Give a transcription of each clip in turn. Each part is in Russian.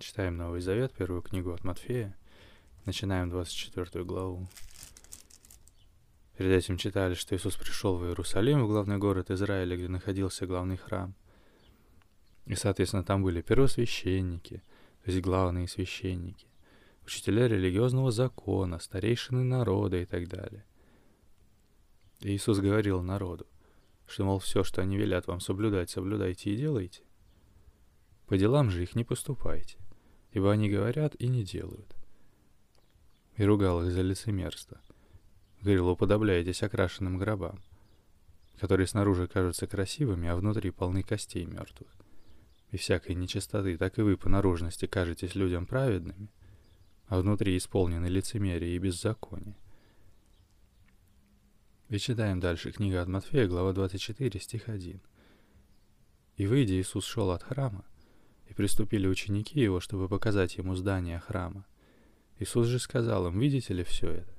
Читаем Новый Завет, первую книгу от Матфея. Начинаем 24 главу. Перед этим читали, что Иисус пришел в Иерусалим, в главный город Израиля, где находился главный храм. И, соответственно, там были первосвященники, то есть главные священники, учителя религиозного закона, старейшины народа и так далее. И Иисус говорил народу, что, мол, все, что они велят вам соблюдать, соблюдайте и делайте. По делам же их не поступайте ибо они говорят и не делают. И ругал их за лицемерство. Говорил, уподобляетесь окрашенным гробам, которые снаружи кажутся красивыми, а внутри полны костей мертвых. И всякой нечистоты, так и вы по наружности кажетесь людям праведными, а внутри исполнены лицемерие и беззаконие. И читаем дальше книга от Матфея, глава 24, стих 1. «И выйдя, Иисус шел от храма, и приступили ученики его, чтобы показать ему здание храма. Иисус же сказал им, видите ли все это?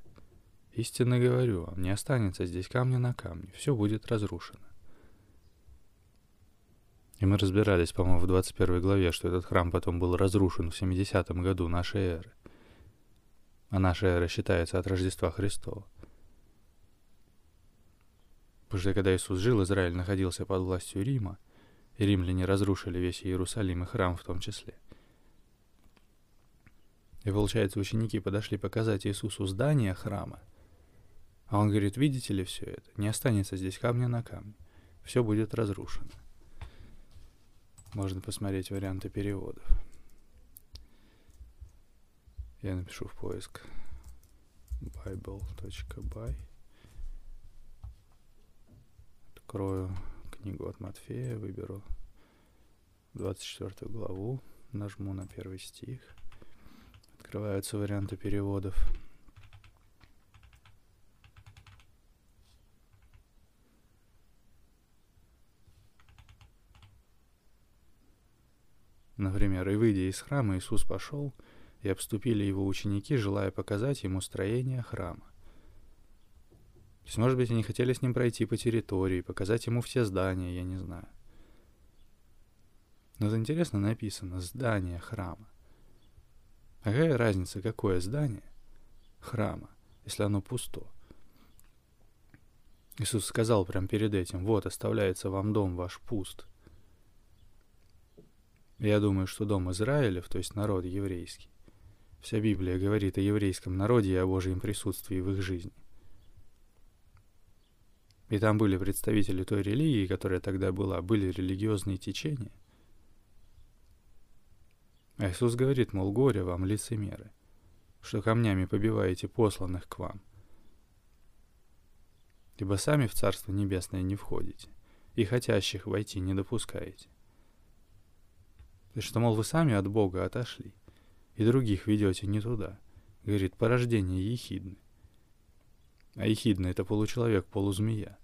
Истинно говорю вам, не останется здесь камня на камне, все будет разрушено. И мы разбирались, по-моему, в 21 главе, что этот храм потом был разрушен в 70 году нашей эры. А наша эра считается от Рождества Христова. Потому что когда Иисус жил, Израиль находился под властью Рима, римляне разрушили весь Иерусалим и храм в том числе. И получается, ученики подошли показать Иисусу здание храма, а он говорит, видите ли все это? Не останется здесь камня на камне. Все будет разрушено. Можно посмотреть варианты переводов. Я напишу в поиск bible.by. Открою книгу от Матфея, выберу 24 главу, нажму на первый стих. Открываются варианты переводов. Например, «И выйдя из храма, Иисус пошел, и обступили его ученики, желая показать ему строение храма. То есть, может быть, они хотели с ним пройти по территории, показать ему все здания, я не знаю. Но это интересно написано «здание храма». А какая разница, какое здание храма, если оно пусто? Иисус сказал прямо перед этим, вот, оставляется вам дом ваш пуст. Я думаю, что дом Израилев, то есть народ еврейский, вся Библия говорит о еврейском народе и о Божьем присутствии в их жизни. И там были представители той религии, которая тогда была, были религиозные течения. А Иисус говорит, мол, горе вам, лицемеры, что камнями побиваете посланных к вам. Ибо сами в Царство Небесное не входите, и хотящих войти не допускаете. Есть, что, мол, вы сами от Бога отошли, и других ведете не туда, говорит, порождение ехидны. А ехидна — это получеловек, полузмея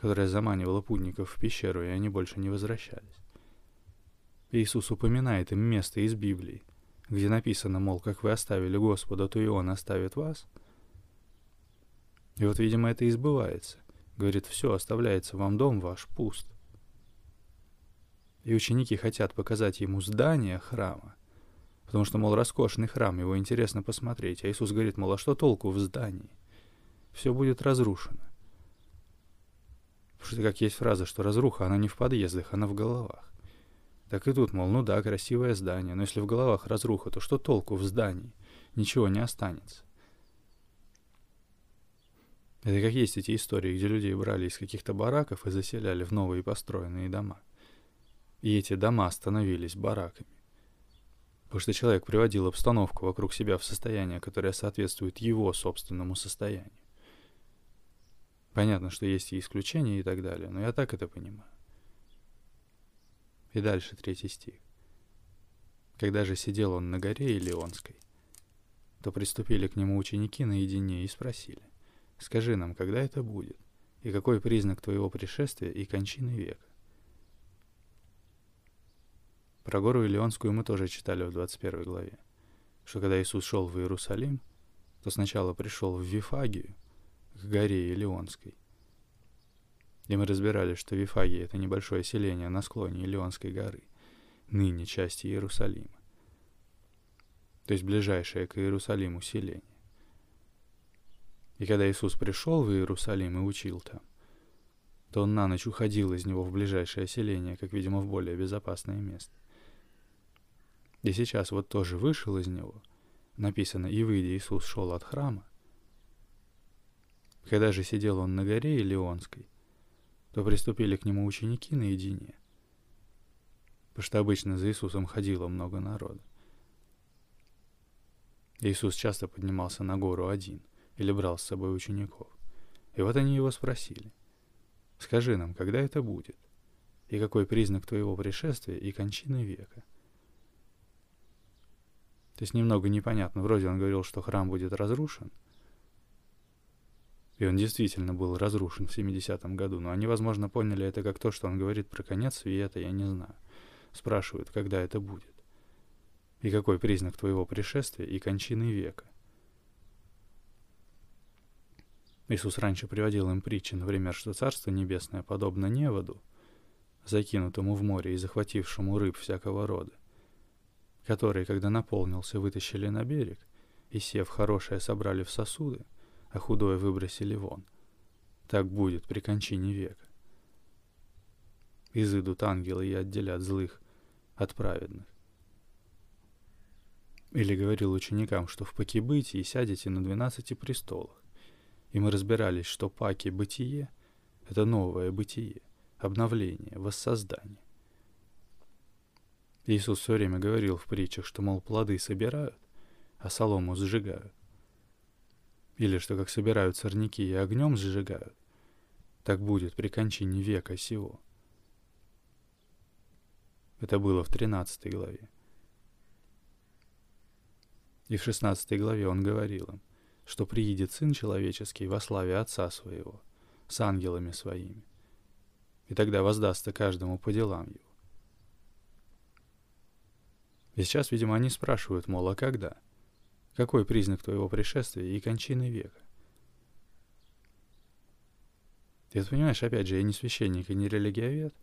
которая заманивала путников в пещеру, и они больше не возвращались. Иисус упоминает им место из Библии, где написано, мол, как вы оставили Господа, то и Он оставит вас. И вот, видимо, это и сбывается. Говорит, все, оставляется вам дом ваш пуст. И ученики хотят показать ему здание храма, потому что, мол, роскошный храм, его интересно посмотреть. А Иисус говорит, мол, а что толку в здании? Все будет разрушено. Потому что как есть фраза, что разруха, она не в подъездах, она в головах. Так и тут, мол, ну да, красивое здание, но если в головах разруха, то что толку в здании? Ничего не останется. Это как есть эти истории, где людей брали из каких-то бараков и заселяли в новые построенные дома. И эти дома становились бараками. Потому что человек приводил обстановку вокруг себя в состояние, которое соответствует его собственному состоянию. Понятно, что есть и исключения и так далее, но я так это понимаю. И дальше третий стих. Когда же сидел он на горе Илионской, то приступили к нему ученики наедине и спросили, «Скажи нам, когда это будет, и какой признак твоего пришествия и кончины века?» Про гору Илионскую мы тоже читали в 21 главе, что когда Иисус шел в Иерусалим, то сначала пришел в Вифагию, к горе Илионской. И мы разбирали, что Вифагия — это небольшое селение на склоне Илионской горы, ныне части Иерусалима. то есть ближайшее к Иерусалиму селение. И когда Иисус пришел в Иерусалим и учил там, то он на ночь уходил из него в ближайшее селение, как, видимо, в более безопасное место. И сейчас вот тоже вышел из него, написано, и выйдя Иисус шел от храма. Когда же сидел он на горе Илионской, то приступили к нему ученики наедине, потому что обычно за Иисусом ходило много народа. Иисус часто поднимался на гору один или брал с собой учеников. И вот они его спросили, «Скажи нам, когда это будет? И какой признак твоего пришествия и кончины века?» То есть немного непонятно. Вроде он говорил, что храм будет разрушен. И он действительно был разрушен в 70-м году. Но они, возможно, поняли это как то, что он говорит про конец света, я не знаю. Спрашивают, когда это будет. И какой признак твоего пришествия и кончины века. Иисус раньше приводил им притчи, например, что Царство Небесное подобно неводу, закинутому в море и захватившему рыб всякого рода которые, когда наполнился, вытащили на берег, и, сев хорошее, собрали в сосуды, а худое выбросили вон. Так будет при кончине века. Изыдут ангелы и отделят злых от праведных. Или говорил ученикам, что в Пакибытии сядете на двенадцати престолах. И мы разбирались, что Паки — бытие — это новое бытие, обновление, воссоздание. Иисус все время говорил в притчах, что, мол, плоды собирают, а солому сжигают. Или что, как собирают сорняки и огнем сжигают, так будет при кончине века сего. Это было в 13 главе. И в 16 главе он говорил им, что приедет Сын Человеческий во славе Отца Своего, с ангелами Своими, и тогда воздастся каждому по делам Его. И сейчас, видимо, они спрашивают, мол, а когда? Какой признак твоего пришествия и кончины века? Ты понимаешь, опять же, я не священник и не религиовед.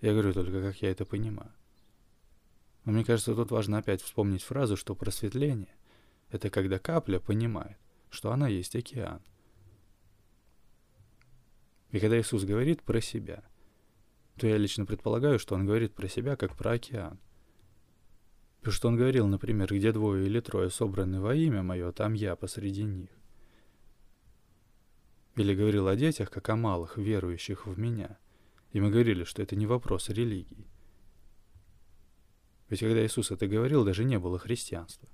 Я говорю только, как я это понимаю. Но мне кажется, тут важно опять вспомнить фразу, что просветление — это когда капля понимает, что она есть океан. И когда Иисус говорит про себя, то я лично предполагаю, что Он говорит про себя как про океан — Что он говорил, например, где двое или трое собраны во имя мое, там я посреди них. Или говорил о детях, как о малых, верующих в меня. И мы говорили, что это не вопрос религии. Ведь когда Иисус это говорил, даже не было христианства.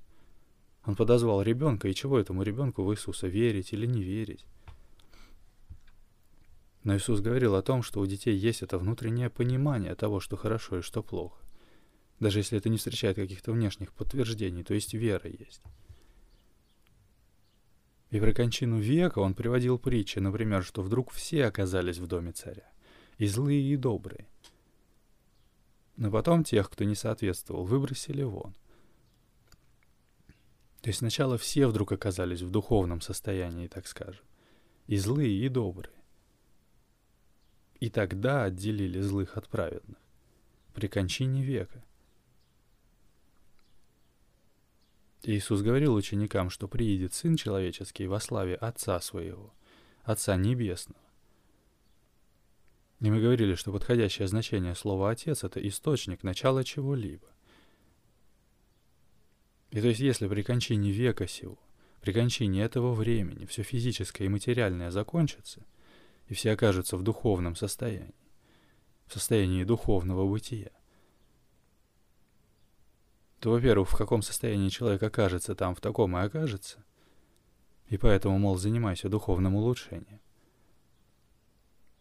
Он подозвал ребенка, и чего этому ребенку в Иисуса, верить или не верить? Но Иисус говорил о том, что у детей есть это внутреннее понимание того, что хорошо и что плохо даже если это не встречает каких-то внешних подтверждений, то есть вера есть. И про кончину века он приводил притчи, например, что вдруг все оказались в доме царя, и злые, и добрые. Но потом тех, кто не соответствовал, выбросили вон. То есть сначала все вдруг оказались в духовном состоянии, так скажем, и злые, и добрые. И тогда отделили злых от праведных при кончине века. Иисус говорил ученикам, что приедет Сын Человеческий во славе Отца Своего, Отца Небесного. И мы говорили, что подходящее значение слова «отец» — это источник, начало чего-либо. И то есть если при кончине века сего, при кончине этого времени все физическое и материальное закончится, и все окажутся в духовном состоянии, в состоянии духовного бытия, то, во-первых, в каком состоянии человек окажется там, в таком и окажется. И поэтому, мол, занимайся духовным улучшением.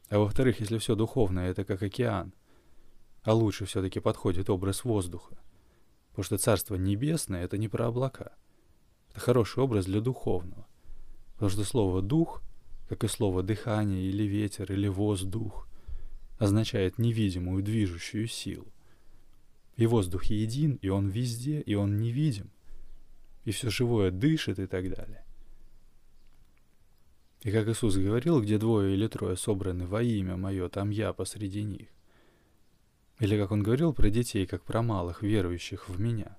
А во-вторых, если все духовное — это как океан, а лучше все-таки подходит образ воздуха, потому что Царство Небесное — это не про облака. Это хороший образ для духовного. Потому что слово «дух», как и слово «дыхание» или «ветер» или «воздух», означает невидимую движущую силу. И воздух един, и он везде, и он невидим. И все живое дышит и так далее. И как Иисус говорил, где двое или трое собраны во имя Мое, там я посреди них. Или как Он говорил про детей, как про малых, верующих в Меня.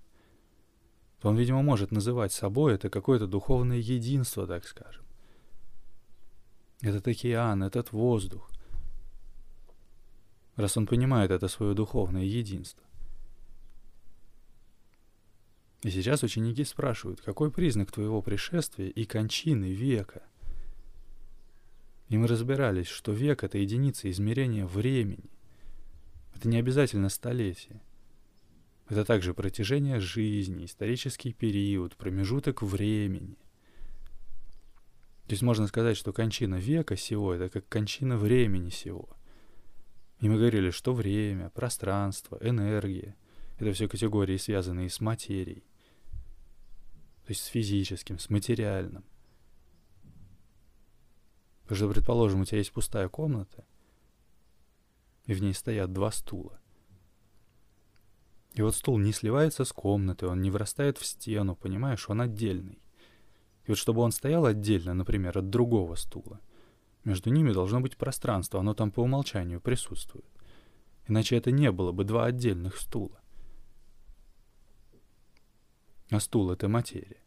то он, видимо, может называть собой это какое-то духовное единство, так скажем. Этот океан, этот воздух. Раз он понимает это свое духовное единство. И сейчас ученики спрашивают, какой признак твоего пришествия и кончины века? И мы разбирались, что век — это единица измерения времени. Это не обязательно столетие. Это также протяжение жизни, исторический период, промежуток времени. То есть можно сказать, что кончина века сего — это как кончина времени сего. И мы говорили, что время, пространство, энергия — это все категории, связанные с материей то есть с физическим, с материальным. Потому что, предположим, у тебя есть пустая комната, и в ней стоят два стула. И вот стул не сливается с комнатой, он не врастает в стену, понимаешь, он отдельный. И вот чтобы он стоял отдельно, например, от другого стула, между ними должно быть пространство, оно там по умолчанию присутствует. Иначе это не было бы два отдельных стула. А стул — это материя.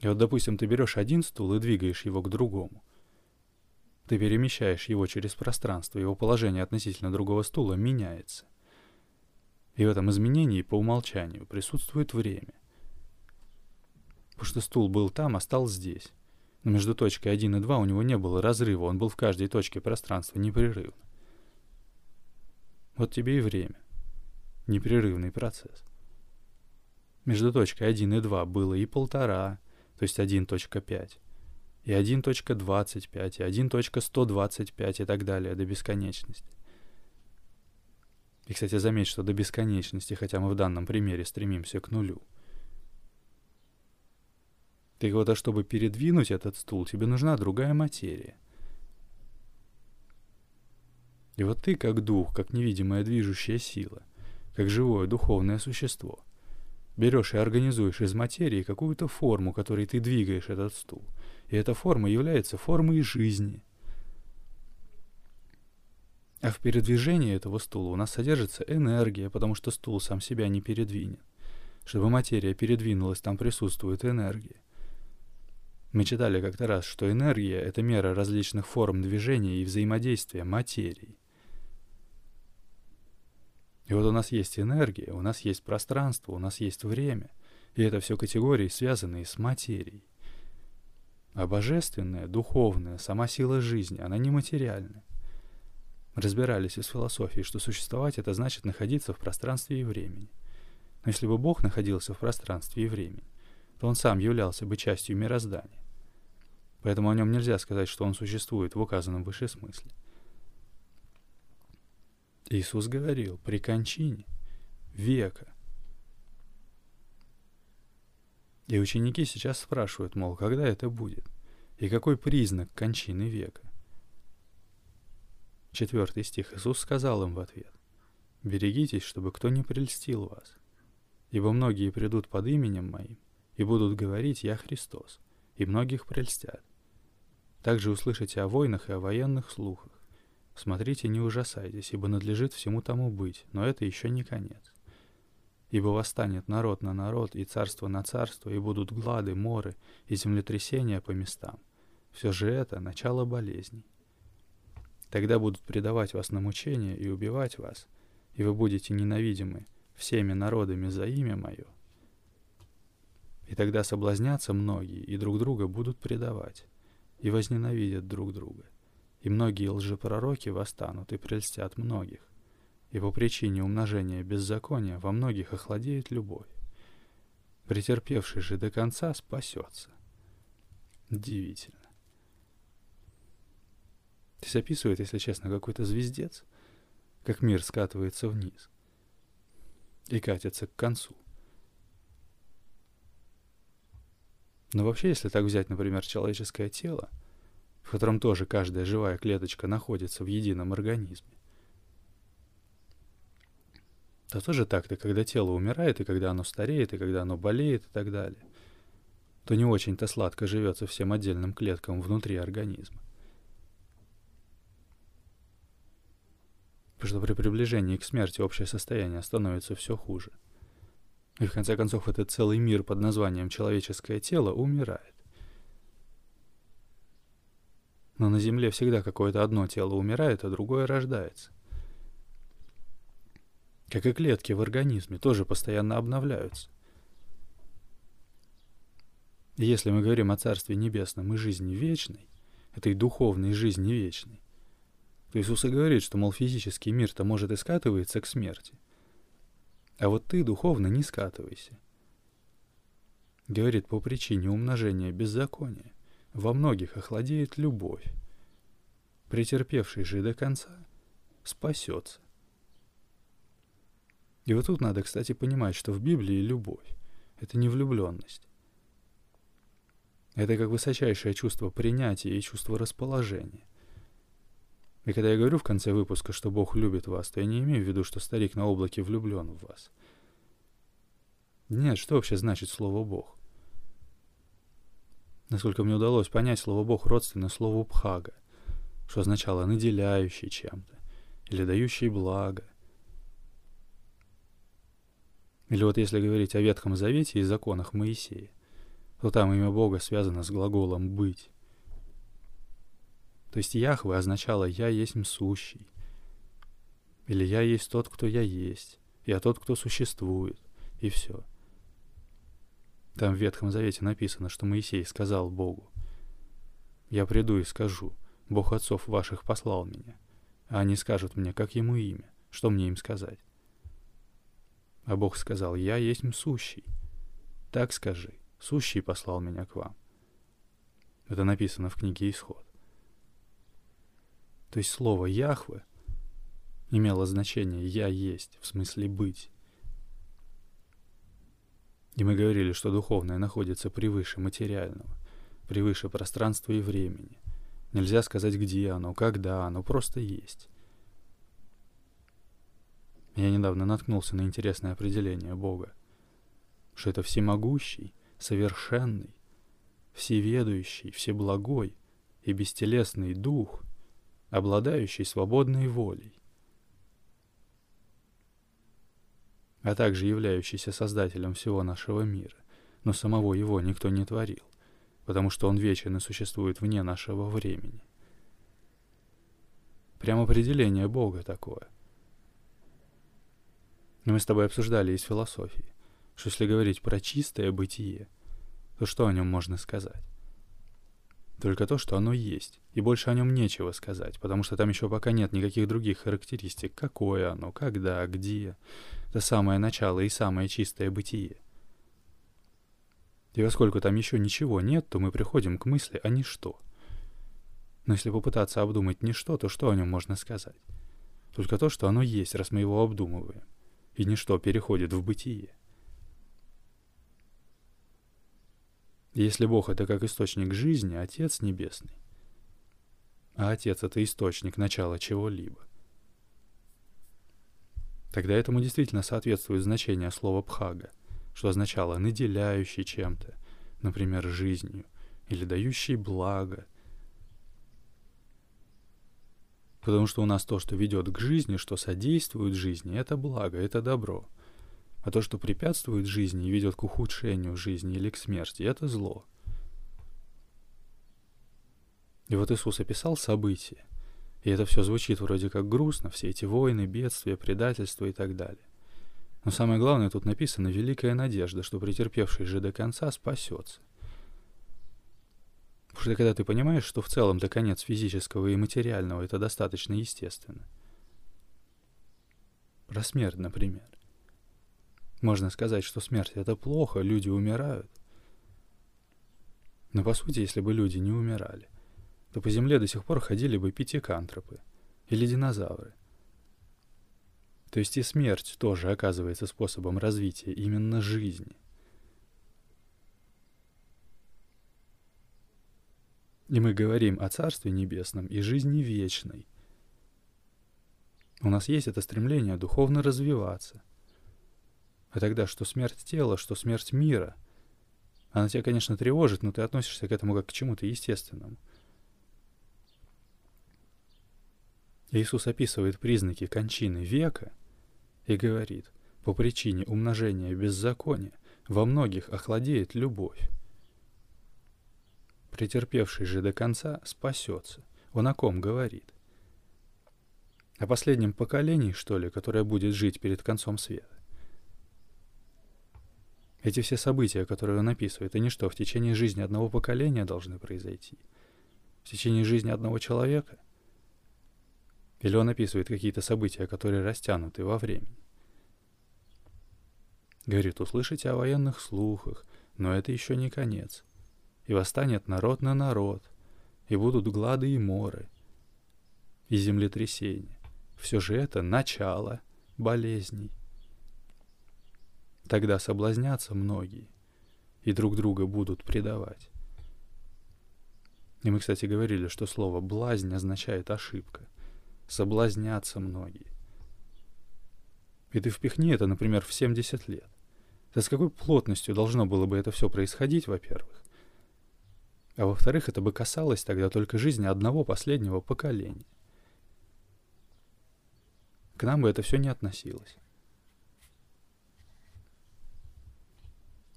И вот, допустим, ты берешь один стул и двигаешь его к другому. Ты перемещаешь его через пространство, его положение относительно другого стула меняется. И в этом изменении по умолчанию присутствует время. Потому что стул был там, а стал здесь. Но между точкой 1 и 2 у него не было разрыва, он был в каждой точке пространства непрерывно. Вот тебе и время. Непрерывный процесс. Между точкой 1 и 2 было и полтора, то есть 1.5, и 1.25, и 1.125 и так далее до бесконечности. И, кстати, заметь, что до бесконечности, хотя мы в данном примере стремимся к нулю. Так вот, а чтобы передвинуть этот стул, тебе нужна другая материя. И вот ты, как дух, как невидимая движущая сила, как живое духовное существо – берешь и организуешь из материи какую-то форму, которой ты двигаешь этот стул. И эта форма является формой жизни. А в передвижении этого стула у нас содержится энергия, потому что стул сам себя не передвинет. Чтобы материя передвинулась, там присутствует энергия. Мы читали как-то раз, что энергия — это мера различных форм движения и взаимодействия материи. И вот у нас есть энергия, у нас есть пространство, у нас есть время. И это все категории, связанные с материей. А божественная, духовная, сама сила жизни, она нематериальна. Разбирались из философии, что существовать — это значит находиться в пространстве и времени. Но если бы Бог находился в пространстве и времени, то Он сам являлся бы частью мироздания. Поэтому о нем нельзя сказать, что Он существует в указанном выше смысле. Иисус говорил при кончине века. И ученики сейчас спрашивают, мол, когда это будет? И какой признак кончины века? Четвертый стих Иисус сказал им в ответ. «Берегитесь, чтобы кто не прельстил вас. Ибо многие придут под именем Моим и будут говорить «Я Христос», и многих прельстят. Также услышите о войнах и о военных слухах. Смотрите, не ужасайтесь, ибо надлежит всему тому быть, но это еще не конец. Ибо восстанет народ на народ, и царство на царство, и будут глады, моры, и землетрясения по местам. Все же это начало болезней. Тогда будут предавать вас на мучение и убивать вас, и вы будете ненавидимы всеми народами за имя мое. И тогда соблазнятся многие, и друг друга будут предавать, и возненавидят друг друга и многие лжепророки восстанут и прельстят многих. И по причине умножения беззакония во многих охладеет любовь. Претерпевший же до конца спасется. Удивительно. Здесь описывает, если честно, какой-то звездец, как мир скатывается вниз и катится к концу. Но вообще, если так взять, например, человеческое тело, в котором тоже каждая живая клеточка находится в едином организме. То тоже так-то, когда тело умирает, и когда оно стареет, и когда оно болеет, и так далее, то не очень-то сладко живется всем отдельным клеткам внутри организма. Потому что при приближении к смерти общее состояние становится все хуже. И в конце концов этот целый мир под названием человеческое тело умирает. Но на Земле всегда какое-то одно тело умирает, а другое рождается. Как и клетки в организме, тоже постоянно обновляются. И если мы говорим о Царстве Небесном и жизни вечной, этой духовной жизни вечной, то Иисус и говорит, что, мол, физический мир-то может и скатывается к смерти. А вот ты духовно не скатывайся. Говорит, по причине умножения беззакония во многих охладеет любовь. Претерпевший же до конца спасется. И вот тут надо, кстати, понимать, что в Библии любовь — это не влюбленность. Это как высочайшее чувство принятия и чувство расположения. И когда я говорю в конце выпуска, что Бог любит вас, то я не имею в виду, что старик на облаке влюблен в вас. Нет, что вообще значит слово «Бог»? Насколько мне удалось понять, слово «Бог» родственно слову «пхага», что означало «наделяющий чем-то» или «дающий благо». Или вот если говорить о Ветхом Завете и законах Моисея, то там имя Бога связано с глаголом «быть». То есть Яхве означало «я есть сущий». Или «я есть тот, кто я есть». «Я тот, кто существует». И все. Там в Ветхом Завете написано, что Моисей сказал Богу, «Я приду и скажу, Бог отцов ваших послал меня, а они скажут мне, как ему имя, что мне им сказать?» А Бог сказал, «Я есть сущий». Так скажи, сущий послал меня к вам. Это написано в книге Исход. То есть слово «Яхве» имело значение «я есть», в смысле «быть». И мы говорили, что духовное находится превыше материального, превыше пространства и времени. Нельзя сказать, где оно, когда оно, просто есть. Я недавно наткнулся на интересное определение Бога, что это всемогущий, совершенный, всеведущий, всеблагой и бестелесный Дух — обладающий свободной волей, а также являющийся создателем всего нашего мира, но самого его никто не творил, потому что он вечен и существует вне нашего времени. Прям определение Бога такое. Мы с тобой обсуждали из философии, что если говорить про чистое бытие, то что о нем можно сказать? Только то, что оно есть, и больше о нем нечего сказать, потому что там еще пока нет никаких других характеристик, какое оно, когда, где. Это самое начало и самое чистое бытие. И поскольку там еще ничего нет, то мы приходим к мысли о ничто. Но если попытаться обдумать ничто, то что о нем можно сказать? Только то, что оно есть, раз мы его обдумываем. И ничто переходит в бытие. Если Бог — это как источник жизни, Отец Небесный, а Отец — это источник начала чего-либо, тогда этому действительно соответствует значение слова «пхага», что означало «наделяющий чем-то», например, жизнью, или «дающий благо», Потому что у нас то, что ведет к жизни, что содействует жизни, это благо, это добро — а то, что препятствует жизни и ведет к ухудшению жизни или к смерти, это зло. И вот Иисус описал события. И это все звучит вроде как грустно, все эти войны, бедствия, предательства и так далее. Но самое главное, тут написано великая надежда, что претерпевший же до конца спасется. Потому что когда ты понимаешь, что в целом до конец физического и материального это достаточно естественно. Про смерть, например. Можно сказать, что смерть — это плохо, люди умирают. Но по сути, если бы люди не умирали, то по Земле до сих пор ходили бы пятикантропы или динозавры. То есть и смерть тоже оказывается способом развития именно жизни. И мы говорим о Царстве Небесном и жизни вечной. У нас есть это стремление духовно развиваться — а тогда что смерть тела, что смерть мира. Она тебя, конечно, тревожит, но ты относишься к этому как к чему-то естественному. Иисус описывает признаки кончины века и говорит, по причине умножения беззакония во многих охладеет любовь. Претерпевший же до конца спасется. Он о ком говорит? О последнем поколении, что ли, которое будет жить перед концом света? Эти все события, которые он описывает, они что, в течение жизни одного поколения должны произойти? В течение жизни одного человека? Или он описывает какие-то события, которые растянуты во времени? Говорит, услышите о военных слухах, но это еще не конец. И восстанет народ на народ, и будут глады и моры, и землетрясения. Все же это начало болезней. Тогда соблазнятся многие и друг друга будут предавать. И мы, кстати, говорили, что слово «блазнь» означает ошибка. Соблазнятся многие. И ты впихни это, например, в 70 лет. Да с какой плотностью должно было бы это все происходить, во-первых? А во-вторых, это бы касалось тогда только жизни одного последнего поколения. К нам бы это все не относилось.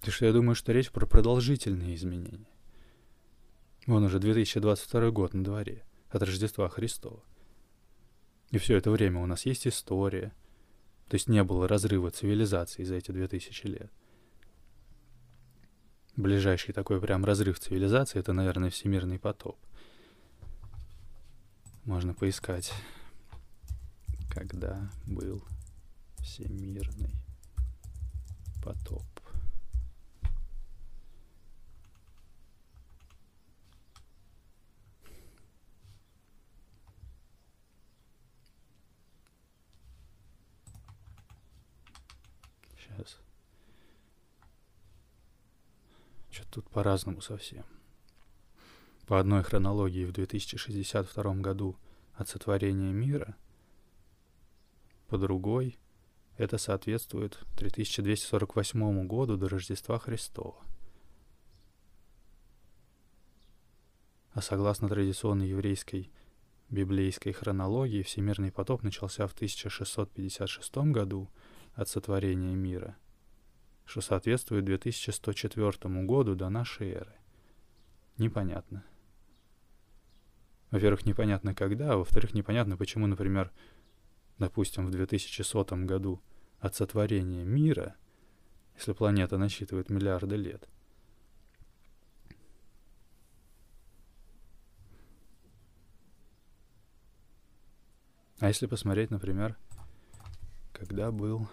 Ты что, я думаю, что речь про продолжительные изменения. Вон уже 2022 год на дворе, от Рождества Христова. И все это время у нас есть история. То есть не было разрыва цивилизации за эти 2000 лет. Ближайший такой прям разрыв цивилизации — это, наверное, всемирный потоп. Можно поискать когда был всемирный потоп. Сейчас. Что-то тут по-разному совсем. По одной хронологии в 2062 году от сотворения мира — по другой это соответствует 3248 году до Рождества Христова. А согласно традиционной еврейской библейской хронологии, Всемирный потоп начался в 1656 году от сотворения мира, что соответствует 2104 году до нашей эры. Непонятно. Во-первых, непонятно когда, а во-вторых, непонятно, почему, например, допустим, в 2100 году от сотворения мира, если планета насчитывает миллиарды лет, А если посмотреть, например, когда был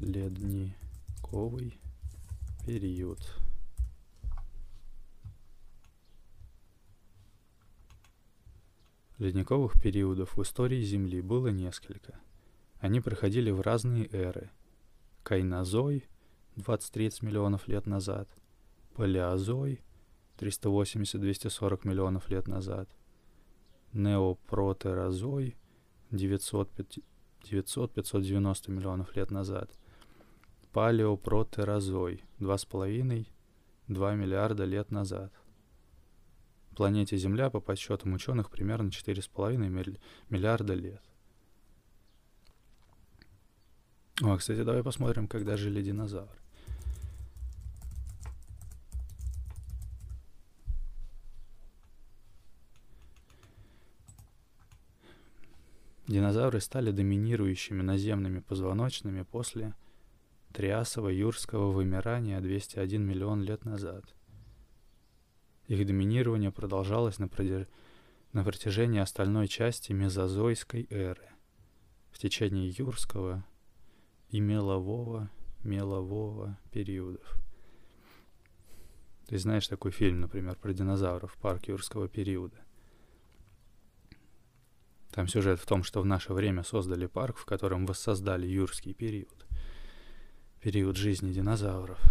ледниковый период – Ледниковых периодов в истории Земли было несколько. Они проходили в разные эры. Кайнозой — 20-30 миллионов лет назад, Палеозой — 380-240 миллионов лет назад, Неопротерозой — 900-590 миллионов лет назад, Палеопротерозой — 2,5-2 миллиарда лет назад — планете Земля, по подсчетам ученых, примерно 4,5 миллиарда лет. О, кстати, давай посмотрим, когда жили динозавры. Динозавры стали доминирующими наземными позвоночными после триасово-юрского вымирания 201 миллион лет назад – их доминирование продолжалось на, продер... на протяжении остальной части мезозойской эры, в течение юрского и мелового, мелового периодов. Ты знаешь такой фильм, например, про динозавров, парк юрского периода. Там сюжет в том, что в наше время создали парк, в котором воссоздали юрский период. Период жизни динозавров —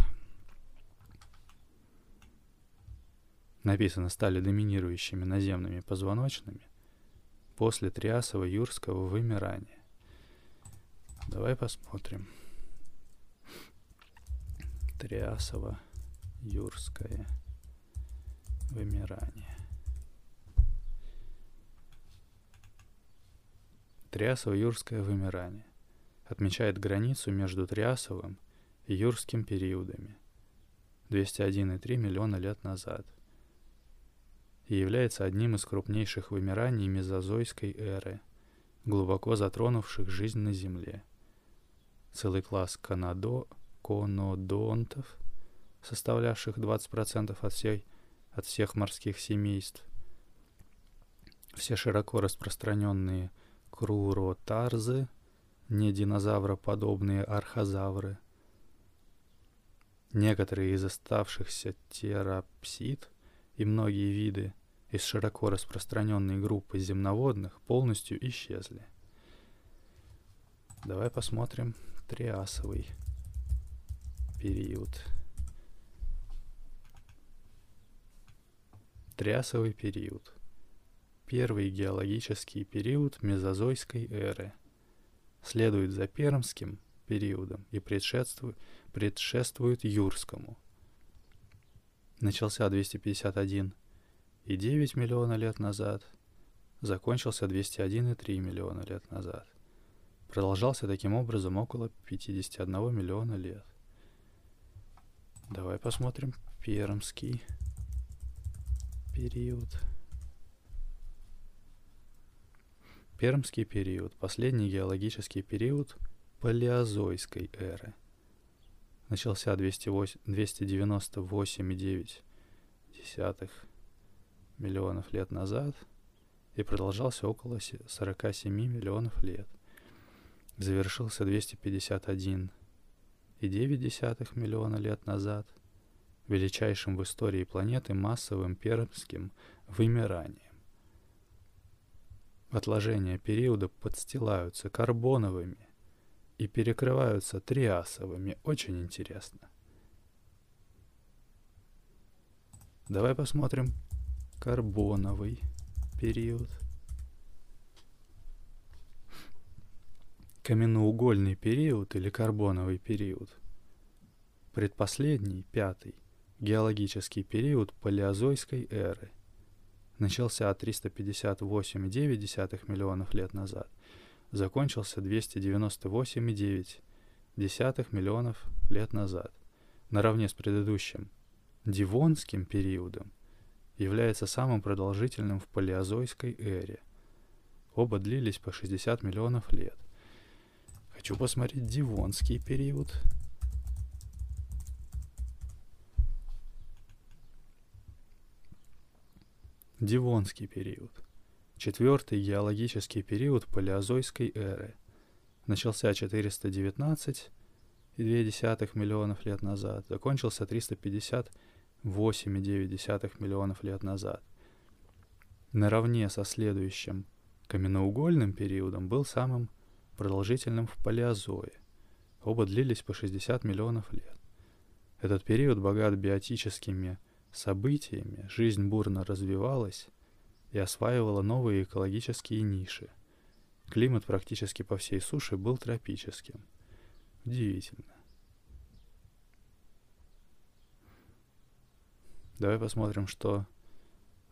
написано, стали доминирующими наземными позвоночными после триасово-юрского вымирания. Давай посмотрим. Триасово-юрское вымирание. Триасово-юрское вымирание. Отмечает границу между Триасовым Юрским периодами 201,3 миллиона лет назад и является одним из крупнейших вымираний мезозойской эры, глубоко затронувших жизнь на Земле. Целый класс канадо, конодонтов, составлявших 20% от, всей, от всех морских семейств, все широко распространенные круротарзы, не динозавроподобные архозавры, некоторые из оставшихся терапсид – и многие виды из широко распространенной группы земноводных полностью исчезли. Давай посмотрим триасовый период. Триасовый период. Первый геологический период мезозойской эры. Следует за пермским периодом и предшествует, предшествует юрскому – начался 251,9 миллиона лет назад, закончился 201,3 миллиона лет назад. Продолжался таким образом около 51 миллиона лет. Давай посмотрим пермский период. Пермский период, последний геологический период палеозойской эры – начался 298,9 миллионов лет назад и продолжался около 47 миллионов лет. Завершился 251,9 миллиона лет назад величайшим в истории планеты массовым пермским вымиранием. Отложения периода подстилаются карбоновыми и перекрываются триасовыми. Очень интересно. Давай посмотрим карбоновый период. Каменноугольный период или карбоновый период. Предпоследний, пятый, геологический период палеозойской эры. Начался 358,9 миллионов лет назад – закончился 298,9 миллионов лет назад, наравне с предыдущим Дивонским периодом, является самым продолжительным в палеозойской эре. Оба длились по 60 миллионов лет. Хочу посмотреть Дивонский период. Дивонский период – Четвертый геологический период палеозойской эры начался 419,2 миллионов лет назад, закончился 358,9 миллионов лет назад. Наравне со следующим каменноугольным периодом был самым продолжительным в палеозое. Оба длились по 60 миллионов лет. Этот период богат биотическими событиями, жизнь бурно развивалась, и осваивала новые экологические ниши. Климат практически по всей суше был тропическим. Удивительно. Давай посмотрим, что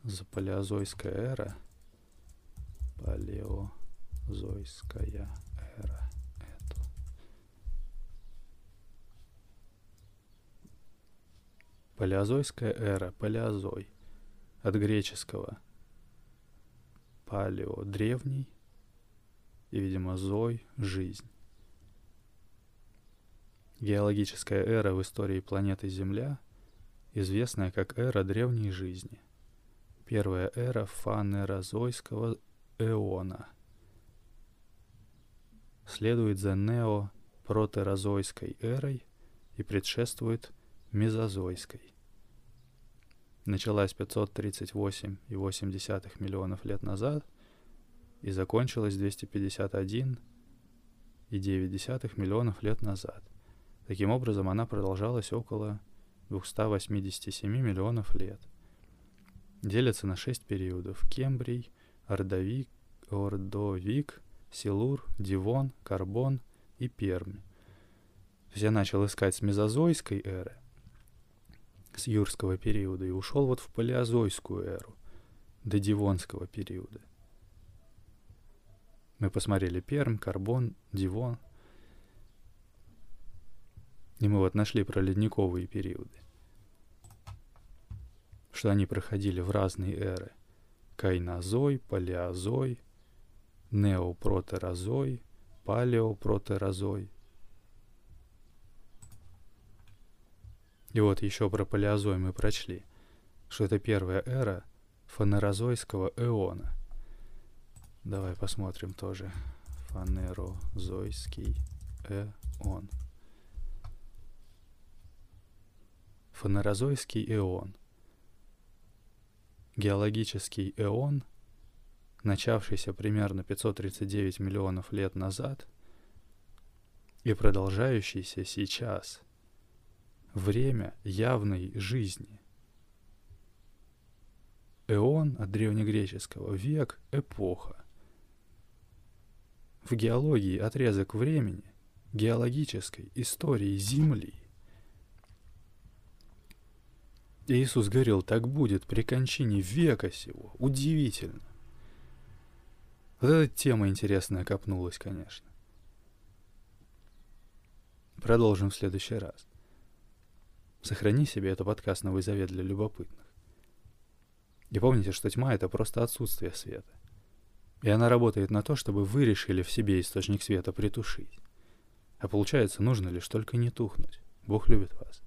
за палеозойская эра. Палеозойская эра. Это. Палеозойская эра, палеозой. От греческого палео – древний, и, видимо, зой – жизнь. Геологическая эра в истории планеты Земля, известная как эра древней жизни. Первая эра фанерозойского эона. Следует за неопротерозойской эрой и предшествует мезозойской началась 538,8 миллионов лет назад и закончилась 251,9 миллионов лет назад. Таким образом, она продолжалась около 287 миллионов лет. Делится на шесть периодов. Кембрий, Ордовик, Ордовик, Силур, Дивон, Карбон и Пермь. То есть я начал искать с мезозойской эры, с юрского периода и ушел вот в палеозойскую эру, до Дивонского периода. Мы посмотрели Перм, Карбон, Дивон. И мы вот нашли про ледниковые периоды. Что они проходили в разные эры. Кайнозой, палеозой, неопротерозой, палеопротерозой. И вот еще про палеозой мы прочли, что это первая эра фанерозойского эона. Давай посмотрим тоже. Фанерозойский эон. Фанерозойский эон. Геологический эон, начавшийся примерно 539 миллионов лет назад и продолжающийся сейчас. Время явной жизни. Эон от древнегреческого век – эпоха. В геологии отрезок времени геологической истории Земли. Иисус говорил, так будет при кончине века сего. Удивительно. Вот эта тема интересная копнулась, конечно. Продолжим в следующий раз. Сохрани себе этот подкаст «Новый завет» для любопытных. И помните, что тьма — это просто отсутствие света. И она работает на то, чтобы вы решили в себе источник света притушить. А получается, нужно лишь только не тухнуть. Бог любит вас.